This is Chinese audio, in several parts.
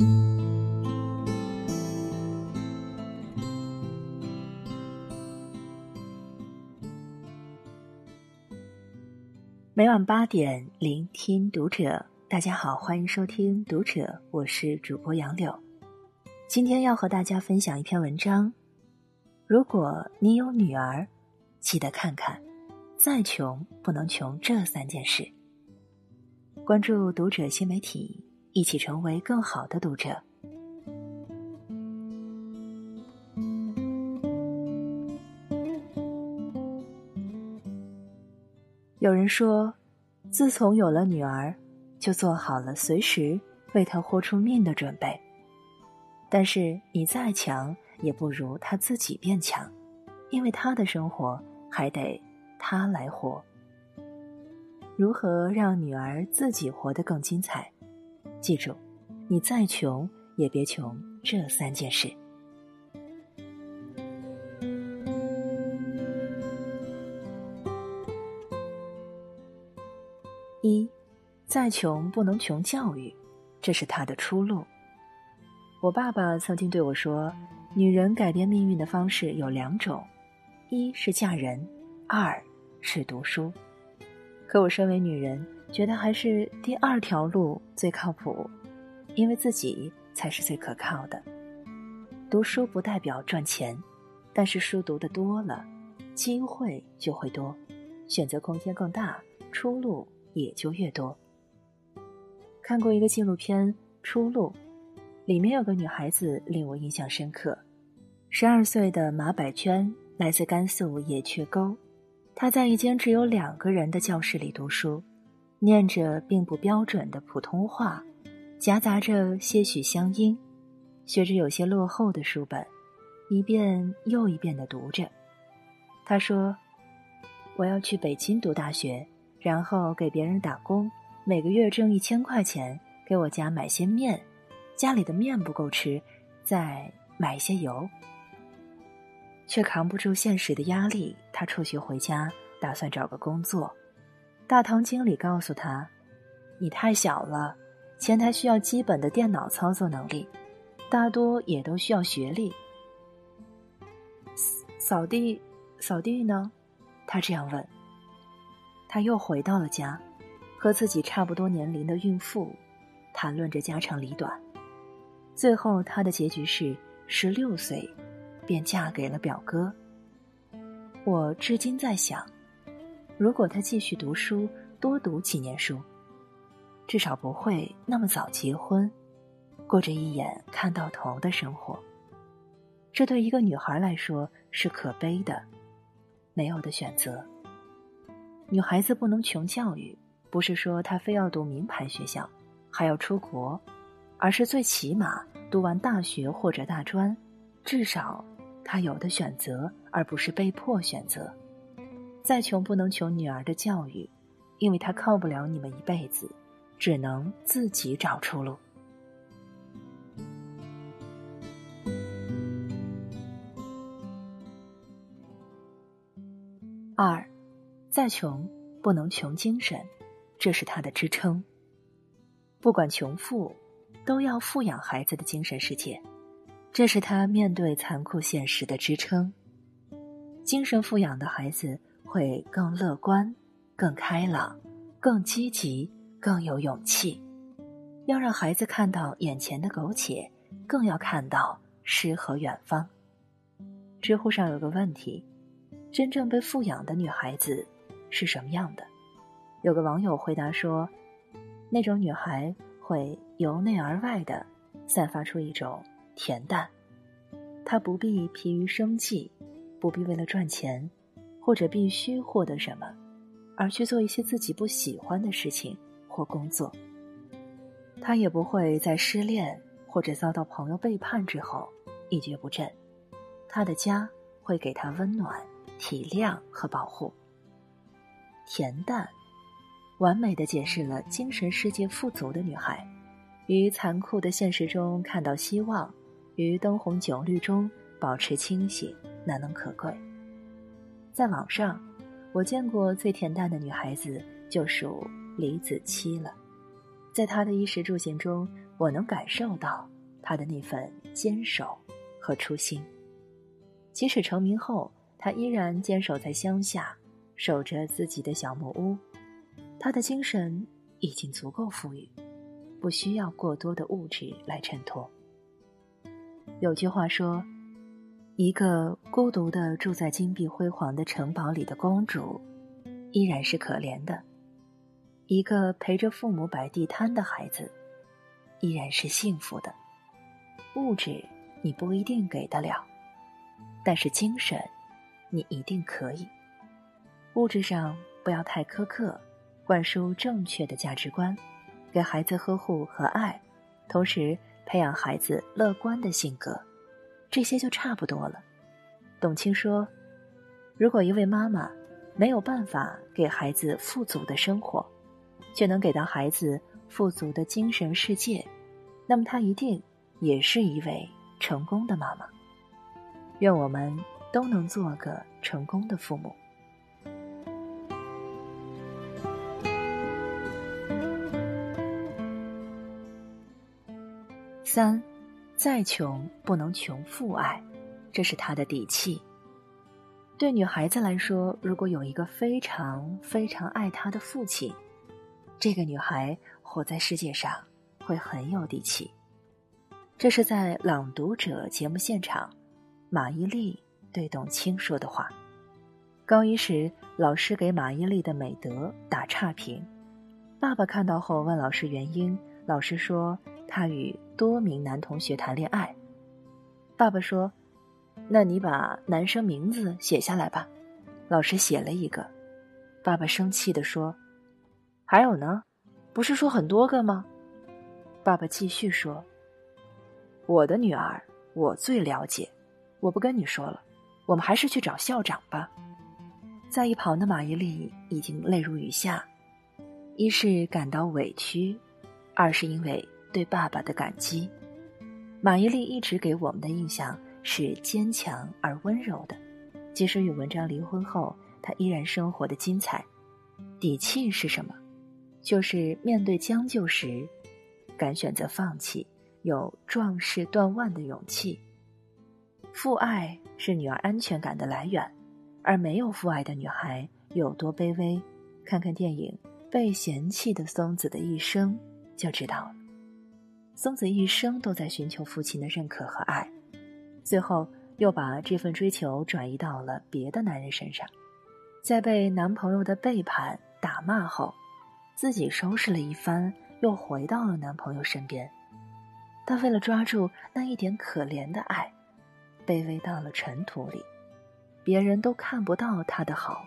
每晚八点，聆听读者。大家好，欢迎收听《读者》，我是主播杨柳。今天要和大家分享一篇文章。如果你有女儿，记得看看，再穷不能穷这三件事。关注《读者》新媒体，一起成为更好的读者。有人说，自从有了女儿。就做好了随时为她豁出命的准备。但是你再强，也不如他自己变强，因为他的生活还得他来活。如何让女儿自己活得更精彩？记住，你再穷也别穷这三件事：一。再穷不能穷教育，这是他的出路。我爸爸曾经对我说：“女人改变命运的方式有两种，一是嫁人，二是读书。”可我身为女人，觉得还是第二条路最靠谱，因为自己才是最可靠的。读书不代表赚钱，但是书读的多了，机会就会多，选择空间更大，出路也就越多。看过一个纪录片《出路》，里面有个女孩子令我印象深刻。十二岁的马百娟来自甘肃野雀沟，他在一间只有两个人的教室里读书，念着并不标准的普通话，夹杂着些许乡音，学着有些落后的书本，一遍又一遍的读着。他说：“我要去北京读大学，然后给别人打工。”每个月挣一千块钱，给我家买些面，家里的面不够吃，再买一些油。却扛不住现实的压力，他辍学回家，打算找个工作。大堂经理告诉他：“你太小了，前台需要基本的电脑操作能力，大多也都需要学历。”扫地，扫地呢？他这样问。他又回到了家。和自己差不多年龄的孕妇谈论着家长里短，最后他的结局是十六岁便嫁给了表哥。我至今在想，如果她继续读书，多读几年书，至少不会那么早结婚，过着一眼看到头的生活。这对一个女孩来说是可悲的，没有的选择。女孩子不能穷教育。不是说她非要读名牌学校，还要出国，而是最起码读完大学或者大专，至少他有的选择，而不是被迫选择。再穷不能穷女儿的教育，因为她靠不了你们一辈子，只能自己找出路。二，再穷不能穷精神。这是他的支撑。不管穷富，都要富养孩子的精神世界，这是他面对残酷现实的支撑。精神富养的孩子会更乐观、更开朗、更积极、更有勇气。要让孩子看到眼前的苟且，更要看到诗和远方。知乎上有个问题：真正被富养的女孩子是什么样的？有个网友回答说：“那种女孩会由内而外的散发出一种恬淡，她不必疲于生计，不必为了赚钱或者必须获得什么，而去做一些自己不喜欢的事情或工作。她也不会在失恋或者遭到朋友背叛之后一蹶不振，她的家会给她温暖、体谅和保护。恬淡。”完美的解释了精神世界富足的女孩，于残酷的现实中看到希望，于灯红酒绿中保持清醒，难能可贵。在网上，我见过最恬淡的女孩子，就属李子柒了。在她的衣食住行中，我能感受到他的那份坚守和初心。即使成名后，他依然坚守在乡下，守着自己的小木屋。他的精神已经足够富裕，不需要过多的物质来衬托。有句话说：“一个孤独的住在金碧辉煌的城堡里的公主，依然是可怜的；一个陪着父母摆地摊的孩子，依然是幸福的。物质你不一定给得了，但是精神，你一定可以。物质上不要太苛刻。”灌输正确的价值观，给孩子呵护和爱，同时培养孩子乐观的性格，这些就差不多了。董卿说：“如果一位妈妈没有办法给孩子富足的生活，却能给到孩子富足的精神世界，那么她一定也是一位成功的妈妈。愿我们都能做个成功的父母。”三，再穷不能穷父爱，这是他的底气。对女孩子来说，如果有一个非常非常爱她的父亲，这个女孩活在世界上会很有底气。这是在《朗读者》节目现场，马伊琍对董卿说的话。高一时，老师给马伊琍的美德打差评，爸爸看到后问老师原因，老师说。他与多名男同学谈恋爱，爸爸说：“那你把男生名字写下来吧。”老师写了一个，爸爸生气的说：“还有呢，不是说很多个吗？”爸爸继续说：“我的女儿，我最了解，我不跟你说了，我们还是去找校长吧。”在一旁的马伊琍已经泪如雨下，一是感到委屈，二是因为。对爸爸的感激，马伊琍一直给我们的印象是坚强而温柔的。即使与文章离婚后，她依然生活的精彩。底气是什么？就是面对将就时，敢选择放弃，有壮士断腕的勇气。父爱是女儿安全感的来源，而没有父爱的女孩有多卑微？看看电影《被嫌弃的松子的一生》就知道了。松子一生都在寻求父亲的认可和爱，最后又把这份追求转移到了别的男人身上，在被男朋友的背叛打骂后，自己收拾了一番，又回到了男朋友身边。她为了抓住那一点可怜的爱，卑微到了尘土里，别人都看不到她的好，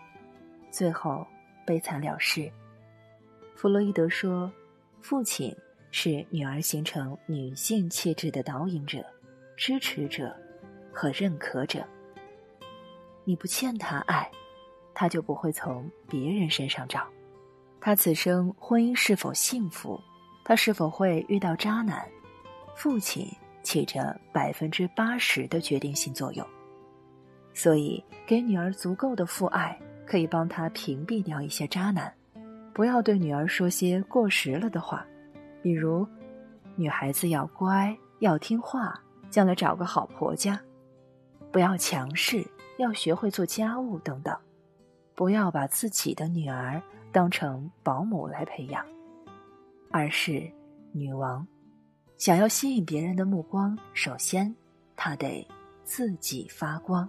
最后悲惨了事。弗洛伊德说：“父亲。”是女儿形成女性气质的导引者、支持者和认可者。你不欠他爱，他就不会从别人身上找。他此生婚姻是否幸福，他是否会遇到渣男，父亲起着百分之八十的决定性作用。所以，给女儿足够的父爱，可以帮她屏蔽掉一些渣男。不要对女儿说些过时了的话。比如，女孩子要乖，要听话，将来找个好婆家；不要强势，要学会做家务等等；不要把自己的女儿当成保姆来培养，而是女王。想要吸引别人的目光，首先她得自己发光。